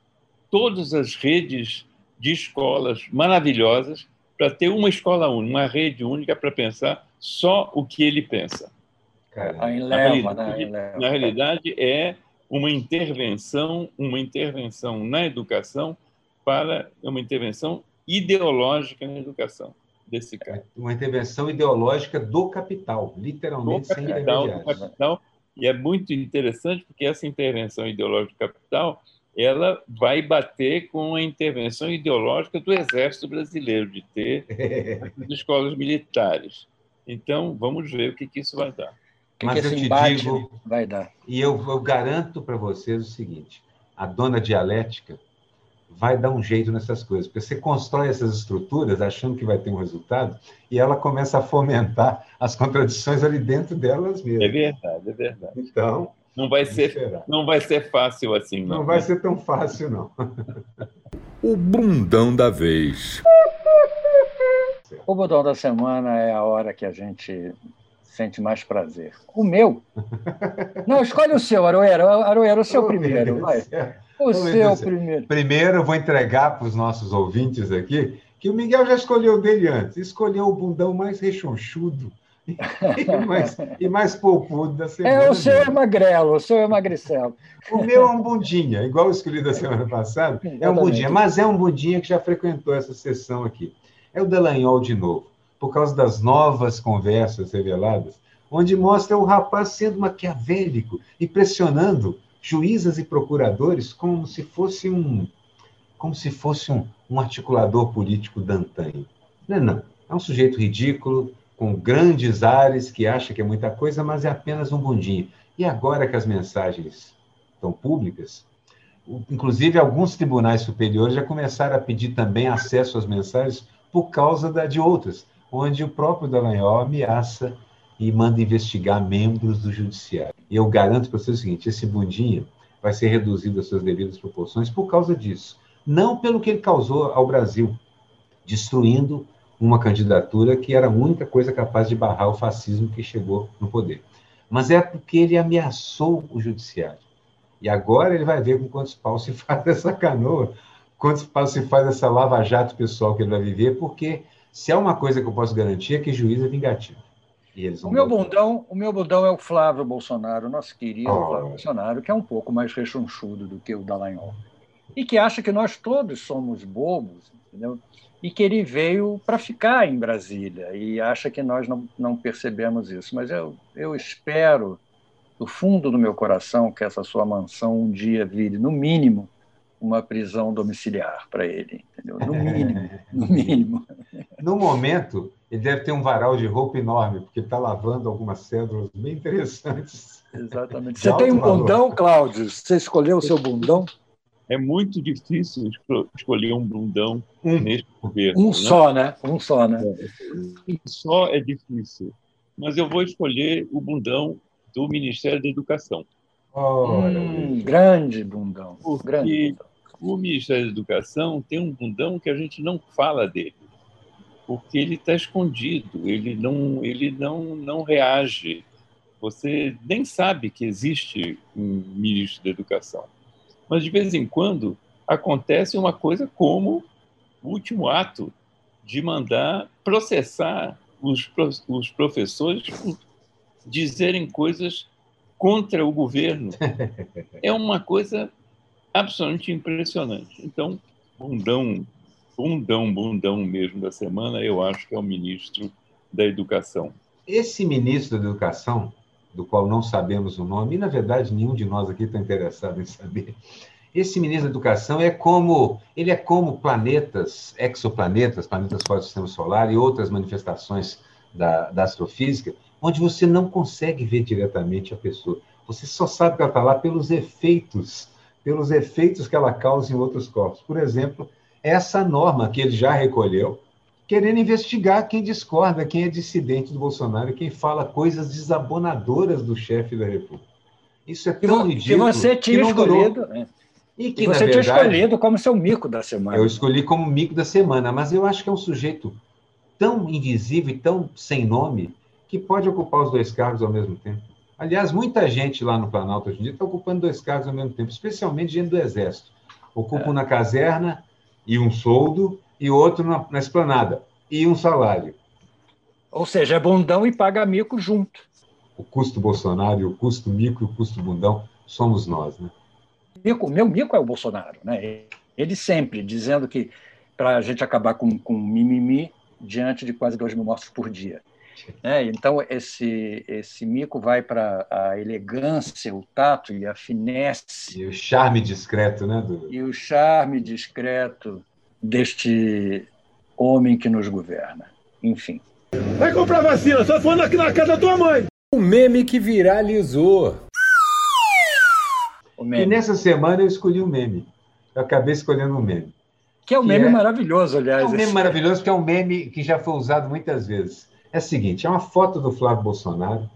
todas as redes de escolas maravilhosas para ter uma escola única, uma rede única para pensar só o que ele pensa. na, realidade, né? na realidade, é uma intervenção, uma intervenção na educação para uma intervenção ideológica na educação desse cara. Uma intervenção ideológica do capital, literalmente do capital, sem do capital. E é muito interessante porque essa intervenção ideológica do capital ela vai bater com a intervenção ideológica do Exército Brasileiro, de ter escolas militares. Então, vamos ver o que, que isso vai dar. Mas que eu te digo, vai dar. E eu, eu garanto para vocês o seguinte: a dona dialética vai dar um jeito nessas coisas, porque você constrói essas estruturas achando que vai ter um resultado e ela começa a fomentar as contradições ali dentro delas mesmas. É verdade, é verdade. Então, não vai ser, não vai ser fácil assim, não. Não vai ser tão fácil, não. o bundão da vez. O bundão da semana é a hora que a gente sente mais prazer. O meu? Não, escolhe o seu, Aroeiro. Aroeiro, o seu oh, primeiro. Vai. O oh, seu primeiro. Primeiro, eu vou entregar para os nossos ouvintes aqui que o Miguel já escolheu dele antes. Escolheu o bundão mais rechonchudo e mais, e mais polpudo da semana. É, o seu é magrelo, o seu é magricelo. O meu é um bundinha, igual o escolhido da semana passada. É um bundinha, mas é um bundinha que já frequentou essa sessão aqui. É o Delanhol de novo, por causa das novas conversas reveladas, onde mostra o rapaz sendo maquiavélico e pressionando juízas e procuradores como se fosse um como se fosse um, um articulador político dantanho. Não, é não. É um sujeito ridículo, com grandes ares, que acha que é muita coisa, mas é apenas um bundinho. E agora que as mensagens estão públicas, inclusive alguns tribunais superiores já começaram a pedir também acesso às mensagens por causa da, de outras, onde o próprio Dallagnol ameaça e manda investigar membros do judiciário. E eu garanto para você o seguinte, esse bundinho vai ser reduzido às suas devidas proporções por causa disso. Não pelo que ele causou ao Brasil, destruindo uma candidatura que era a única coisa capaz de barrar o fascismo que chegou no poder. Mas é porque ele ameaçou o judiciário. E agora ele vai ver com quantos paus se faz essa canoa, quantos paus se faz essa lava-jato pessoal que ele vai viver, porque se há uma coisa que eu posso garantir é que juiz é vingativo. O meu bundão, o meu bundão é o Flávio Bolsonaro, nosso querido oh. Flávio Bolsonaro, que é um pouco mais rechonchudo do que o Dallagnol. E que acha que nós todos somos bobos, entendeu? e que ele veio para ficar em Brasília e acha que nós não, não percebemos isso. Mas eu, eu espero, do fundo do meu coração, que essa sua mansão um dia vire, no mínimo, uma prisão domiciliar para ele, entendeu? No mínimo, no mínimo. No momento, ele deve ter um varal de roupa enorme, porque está lavando algumas cédulas bem interessantes. Exatamente. Você tem um valor. bundão, Cláudio? Você escolheu o seu bundão? é muito difícil escolher um bundão um, nesse governo. Um né? só, né? Um só, né? Um só é difícil. Mas eu vou escolher o bundão do Ministério da Educação. hum, grande bundão. Porque grande bundão. O Ministério da Educação tem um bundão que a gente não fala dele. porque ele está escondido, ele não, ele não, não reage. Você nem sabe que existe um ministro da Educação. Mas, de vez em quando, acontece uma coisa como o último ato de mandar processar os, os professores por dizerem coisas contra o governo. É uma coisa absolutamente impressionante. Então, bundão, bundão, bundão mesmo da semana, eu acho que é o ministro da Educação. Esse ministro da Educação, do qual não sabemos o nome, e na verdade nenhum de nós aqui está interessado em saber, esse ministro da Educação é como ele é como planetas, exoplanetas, planetas fora do sistema solar e outras manifestações da, da astrofísica, onde você não consegue ver diretamente a pessoa. Você só sabe que ela está lá pelos efeitos pelos efeitos que ela causa em outros corpos. Por exemplo, essa norma que ele já recolheu, querendo investigar quem discorda, quem é dissidente do Bolsonaro, quem fala coisas desabonadoras do chefe da República. Isso é tão que ridículo. Que você tinha escolhido. Né? E que, você verdade, tinha escolhido como seu mico da semana. Eu escolhi como mico da semana, mas eu acho que é um sujeito tão invisível e tão sem nome que pode ocupar os dois cargos ao mesmo tempo. Aliás, muita gente lá no Planalto hoje em dia está ocupando dois cargos ao mesmo tempo, especialmente gente do Exército. Ocupam é. na caserna e um soldo, e outro na, na esplanada, e um salário. Ou seja, é bundão e paga mico junto. O custo Bolsonaro, o custo mico e o custo bundão somos nós, né? Mico, meu mico é o Bolsonaro, né? Ele sempre dizendo que para a gente acabar com, com mimimi diante de quase dois mil mortos por dia. É, então, esse, esse mico vai para a elegância, o tato e a finesse. E o charme discreto, né? Do... E o charme discreto deste homem que nos governa. Enfim. Vai comprar vacina, só for aqui na casa da tua mãe. O meme que viralizou. O meme. E nessa semana eu escolhi um meme. Eu acabei escolhendo um meme. Que é um meme é... maravilhoso, aliás. É um meme maravilhoso, porque é um meme que já foi usado muitas vezes é a seguinte: é uma foto do Flávio Bolsonaro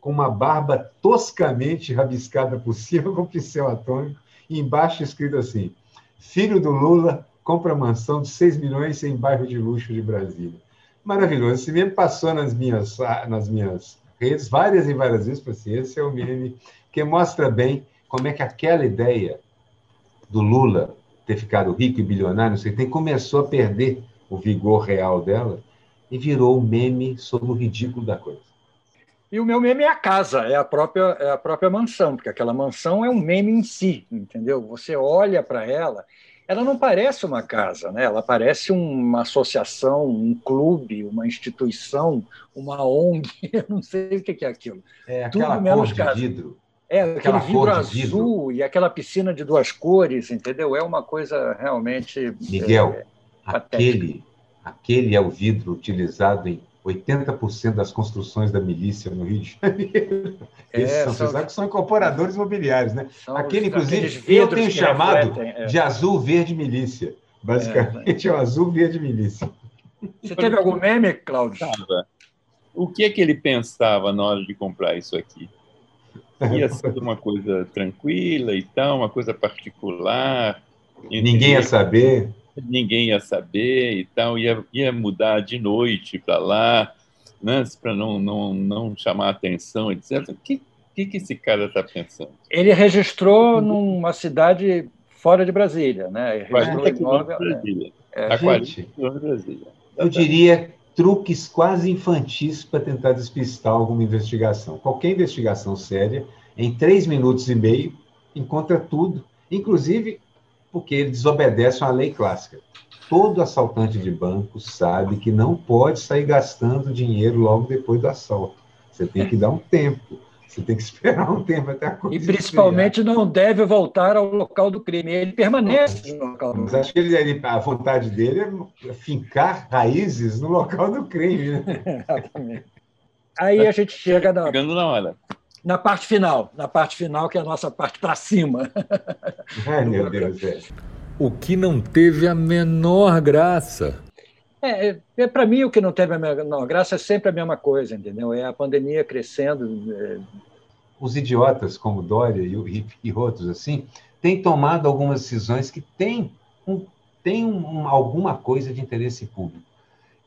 com uma barba toscamente rabiscada por cima com pincel atômico e embaixo escrito assim: Filho do Lula compra mansão de 6 milhões em bairro de luxo de Brasília. Maravilhoso. Esse meme passou nas minhas, nas minhas redes várias e várias vezes, assim, esse é o meme que mostra bem como é que aquela ideia do Lula ter ficado rico e bilionário, não sei, tem, começou a perder o vigor real dela e virou meme sobre o ridículo da coisa. E o meu meme é a casa, é a própria, é a própria mansão, porque aquela mansão é um meme em si, entendeu? Você olha para ela, ela não parece uma casa, né? ela parece uma associação, um clube, uma instituição, uma ONG, eu não sei o que é aquilo. É aquela Tudo menos cor casa. de vidro. É, aquele vidro azul vidro. e aquela piscina de duas cores, entendeu? É uma coisa realmente. Miguel, é, aquele, Aquele é o vidro utilizado em 80% das construções da milícia no Rio de Janeiro. É, Esses são, são, são, são incorporadores imobiliários, né? Aquele, inclusive, eu tenho chamado é. de azul verde milícia. Basicamente, é, é o azul verde milícia. Você teve algum meme, Cláudio? O que é que ele pensava na hora de comprar isso aqui? Ia ser uma coisa tranquila e tal, uma coisa particular. Ninguém ia saber ninguém ia saber e tal, ia, ia mudar de noite para lá, né, para não, não, não chamar atenção, etc. O que, que, que esse cara está pensando? Ele registrou numa cidade fora de Brasília, né? Ele registrou Brasília. É, a 40 de Brasília. Eu diria truques quase infantis para tentar despistar alguma investigação. Qualquer investigação séria, em três minutos e meio, encontra tudo, inclusive porque ele desobedece uma lei clássica. Todo assaltante de banco sabe que não pode sair gastando dinheiro logo depois do assalto. Você tem que dar um tempo. Você tem que esperar um tempo até a coisa. E principalmente esfriar. não deve voltar ao local do crime. Ele permanece no local do crime. Mas acho que ele, ele, a vontade dele é fincar raízes no local do crime. Né? Exatamente. Aí a gente chega na. Chegando na hora na parte final, na parte final, que é a nossa parte para cima. Ai, meu Deus. É. O que não teve a menor graça. É, é, é para mim o que não teve a menor graça é sempre a mesma coisa, entendeu? É a pandemia crescendo. É... Os idiotas como Dória e, e, outros assim têm tomado algumas decisões que têm, um, têm um, alguma coisa de interesse público.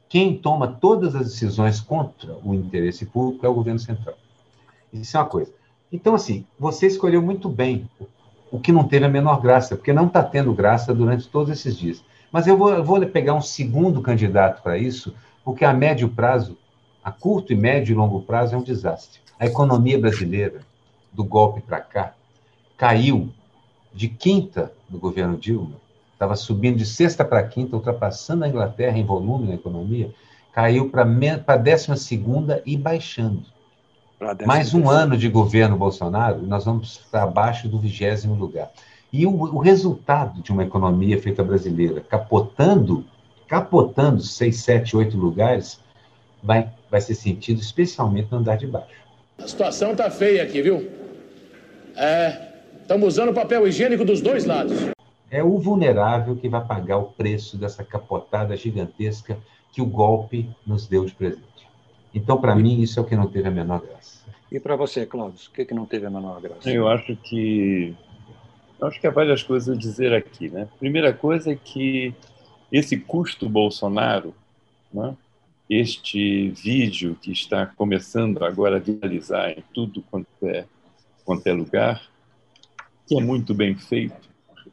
quem toma todas as decisões contra o interesse público é o governo central. Isso é uma coisa. Então, assim, você escolheu muito bem o que não teve a menor graça, porque não está tendo graça durante todos esses dias. Mas eu vou, eu vou pegar um segundo candidato para isso, porque a médio prazo, a curto e médio e longo prazo, é um desastre. A economia brasileira, do golpe para cá, caiu de quinta no governo Dilma, estava subindo de sexta para quinta, ultrapassando a Inglaterra em volume na economia, caiu para décima segunda e baixando. Mais um ano de governo Bolsonaro, nós vamos para abaixo do vigésimo lugar. E o, o, resultado de uma economia feita brasileira capotando, capotando seis, sete, oito lugares, vai, vai ser sentido especialmente no andar de baixo. A situação está feia aqui, viu? Estamos é, usando papel higiênico dos dois lados. É o vulnerável que vai pagar o preço dessa capotada gigantesca que o golpe nos deu de presente. Então, para mim, isso é o que não teve a menor graça. E para você, Cláudio, o que, que não teve a menor graça? Eu acho que acho que há várias coisas a dizer aqui, né? Primeira coisa é que esse custo Bolsonaro, né? este vídeo que está começando agora a viralizar em tudo quanto é, quanto é lugar, que é muito bem feito,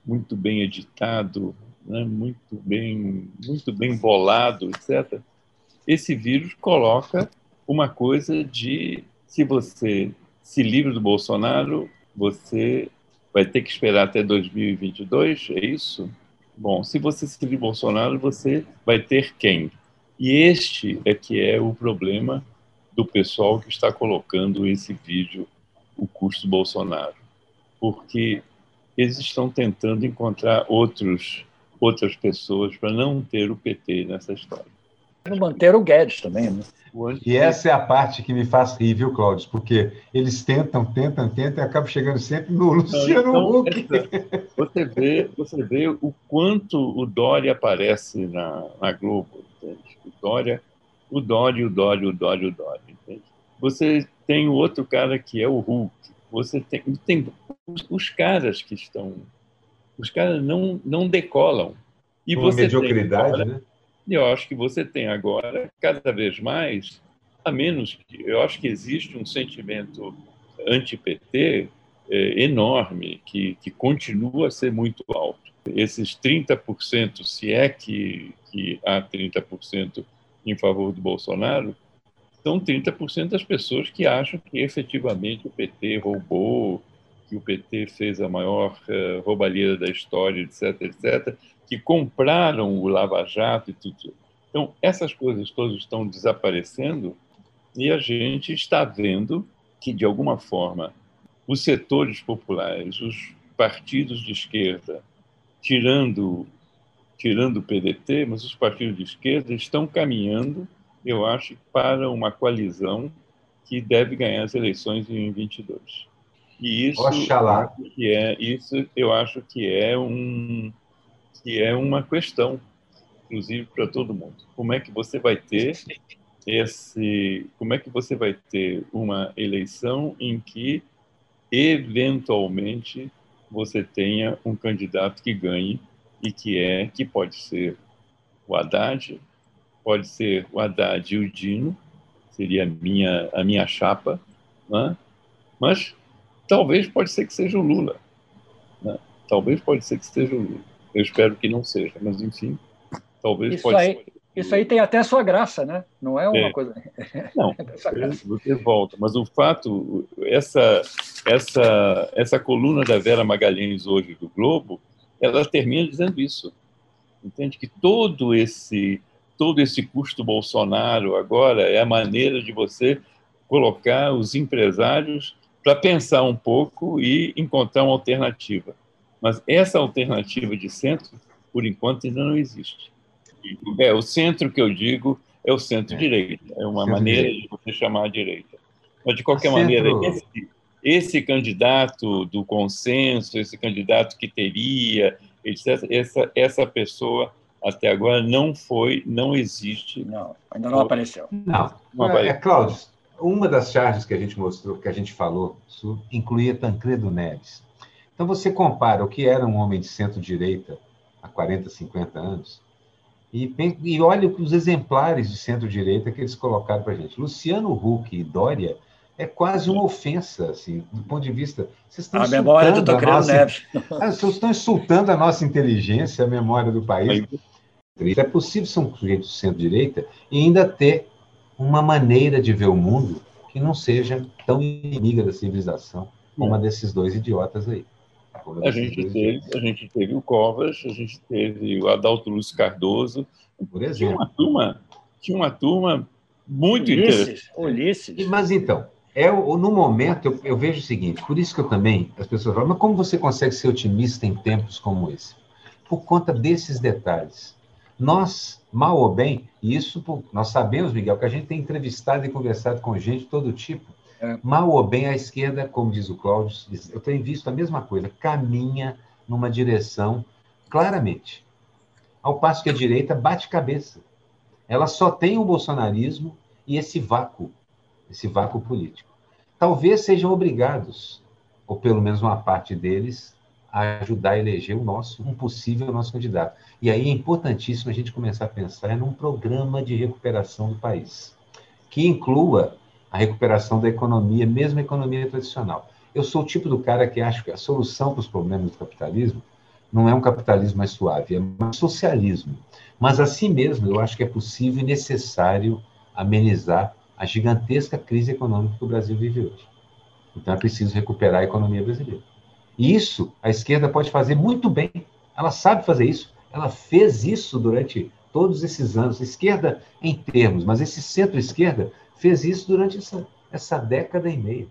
muito bem editado, né? muito bem muito bem bolado, etc esse vírus coloca uma coisa de se você se livra do Bolsonaro, você vai ter que esperar até 2022, é isso? Bom, se você se livra do Bolsonaro, você vai ter quem? E este é que é o problema do pessoal que está colocando esse vídeo, o custo Bolsonaro. Porque eles estão tentando encontrar outros, outras pessoas para não ter o PT nessa história manter o Guedes também, né? E essa é a parte que me faz rir, viu, Cláudio? Porque eles tentam, tentam, tentam e acabam chegando sempre no Luciano então, Huck. você, vê, você vê o quanto o Dória aparece na, na Globo, entende? O Dória, o Dória, o Dória, o Dória, o Dória, entende? Você tem o outro cara que é o Hulk. Você tem, tem os, os caras que estão... Os caras não, não decolam. E Uma você mediocridade, tem, né? E eu acho que você tem agora, cada vez mais, a menos que. Eu acho que existe um sentimento anti-PT é, enorme, que, que continua a ser muito alto. Esses 30%, se é que, que há 30% em favor do Bolsonaro, são 30% das pessoas que acham que efetivamente o PT roubou, que o PT fez a maior uh, roubalheira da história, etc., etc., que compraram o Lava Jato e tudo. Então, essas coisas todas estão desaparecendo e a gente está vendo que, de alguma forma, os setores populares, os partidos de esquerda, tirando, tirando o PDT, mas os partidos de esquerda estão caminhando, eu acho, para uma coalizão que deve ganhar as eleições em 22. E isso, Oxalá. que é, isso eu acho que é um que é uma questão, inclusive para todo mundo. Como é que você vai ter esse, como é que você vai ter uma eleição em que eventualmente você tenha um candidato que ganhe e que é que pode ser o Haddad, pode ser o Haddad e o Dino, seria a minha a minha chapa, né? mas talvez pode ser que seja o Lula, né? talvez pode ser que seja o Lula. Eu espero que não seja, mas enfim, talvez isso aí, ser. Isso aí tem até a sua graça, né? Não é uma é. coisa. Não, você volta. Mas o fato, essa, essa, essa coluna da Vera Magalhães hoje do Globo, ela termina dizendo isso. Entende que todo esse todo esse custo Bolsonaro agora é a maneira de você colocar os empresários para pensar um pouco e encontrar uma alternativa. Mas essa alternativa de centro, por enquanto, ainda não existe. É, o centro que eu digo é o centro-direita, é uma maneira de você chamar a direita. Mas, de qualquer centro... maneira, esse, esse candidato do consenso, esse candidato que teria, etc., essa, essa pessoa até agora não foi, não existe. Não, ainda não apareceu. Não, não apareceu. É, Cláudio, uma das charges que a gente mostrou, que a gente falou, incluía Tancredo Neves. Então você compara o que era um homem de centro-direita há 40, 50 anos E, e olha os exemplares de centro-direita que eles colocaram para a gente. Luciano Huck e Dória é quase uma ofensa, assim, do ponto de vista. Vocês estão a memória do Tancredo nossa... Neves. Ah, vocês estão insultando a nossa inteligência, a memória do país. É possível ser um sujeito de centro-direita e ainda ter uma maneira de ver o mundo que não seja tão inimiga da civilização como a desses dois idiotas aí. A gente, teve, a gente teve o Covas, a gente teve o Adalto Lúcio Cardoso. Por exemplo. Tinha uma turma, tinha uma turma muito Ulisses, interessante. Ulisses. Mas então, é, no momento, eu, eu, vejo o seguinte, por isso que eu também, as pessoas falam, mas como você consegue ser otimista em tempos como esse? Por conta desses detalhes. Nós, mal ou bem, e isso nós sabemos, Miguel, que a gente tem entrevistado e conversado com gente de todo tipo. Mal ou bem, a esquerda, como diz o Cláudio, eu tenho visto a mesma coisa, caminha numa direção claramente. Ao passo que a direita bate cabeça. Ela só tem o bolsonarismo e esse vácuo, esse vácuo político. Talvez sejam obrigados, ou pelo menos uma parte deles, a ajudar a eleger o nosso, um possível nosso candidato. E aí é importantíssimo a gente começar a pensar num programa de recuperação do país, que inclua a recuperação da economia, mesmo a economia tradicional. Eu sou o tipo do cara que acha que a solução para os problemas do capitalismo não é um capitalismo mais suave, é mais socialismo. Mas, assim mesmo, eu acho que é possível e necessário amenizar a gigantesca crise econômica que o Brasil vive hoje. Então, é preciso recuperar a economia brasileira. E isso a esquerda pode fazer muito bem. Ela sabe fazer isso. Ela fez isso durante todos esses anos. Esquerda em termos, mas esse centro-esquerda fez isso durante essa, essa década e meia.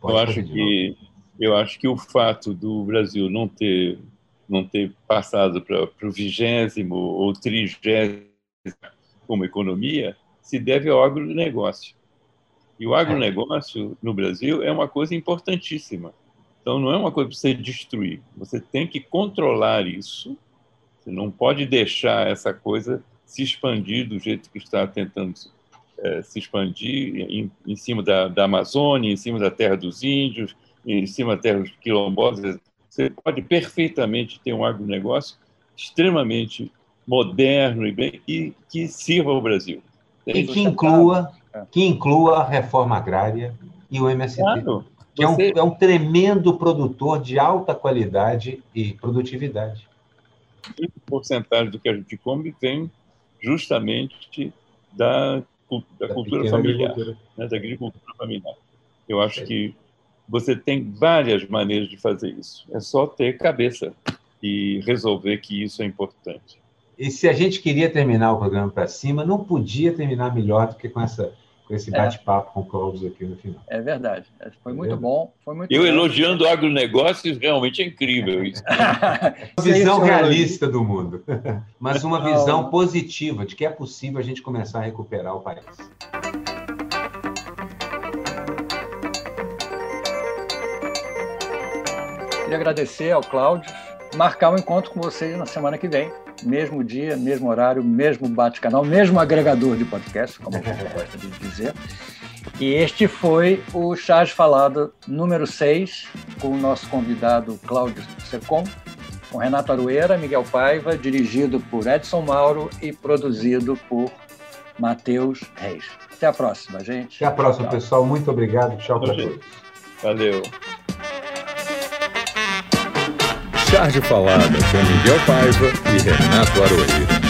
Pode eu acho que eu acho que o fato do Brasil não ter não ter passado para o vigésimo ou trigésimo como economia se deve ao agronegócio. E o agronegócio no Brasil é uma coisa importantíssima. Então, não é uma coisa para você destruir. Você tem que controlar isso. Você não pode deixar essa coisa se expandir do jeito que está tentando é, se expandir em, em cima da, da, Amazônia, em cima da terra dos índios, em cima da terra dos quilombolas. Você pode perfeitamente ter um agronegócio extremamente moderno e, bem, e que sirva ao Brasil. E que inclua, que inclua a reforma agrária e o MST. Claro, que é, um, é um tremendo produtor de alta qualidade e produtividade. porcentagem do que a gente come vem justamente da da, da cultura familiar, né, da agricultura familiar. Eu acho que você tem várias maneiras de fazer isso. É só ter cabeça e resolver que isso é importante. E se a gente queria terminar o programa para cima, não podia terminar melhor do que com essa com esse é. bate-papo é. com o Cláudio aqui no final. É verdade. Foi muito bom. Foi muito Eu bom. elogiando agronegócios, realmente é incrível isso. uma visão realista do mundo, mas uma visão positiva de que é possível a gente começar a recuperar o país. Queria agradecer ao Cláudio, marcar um encontro com vocês na semana que vem mesmo dia, mesmo horário, mesmo bate-canal, mesmo agregador de podcast, como a gente gosta de dizer. E este foi o Chás Falado número 6, com o nosso convidado Cláudio Secom, com Renato Arueira, Miguel Paiva, dirigido por Edson Mauro e produzido por Matheus Reis. Até a próxima, gente. Até a próxima, Tchau. pessoal. Muito obrigado. Tchau para todos. Valeu. Charge Falada com Miguel Paiva e Renato Aroeira.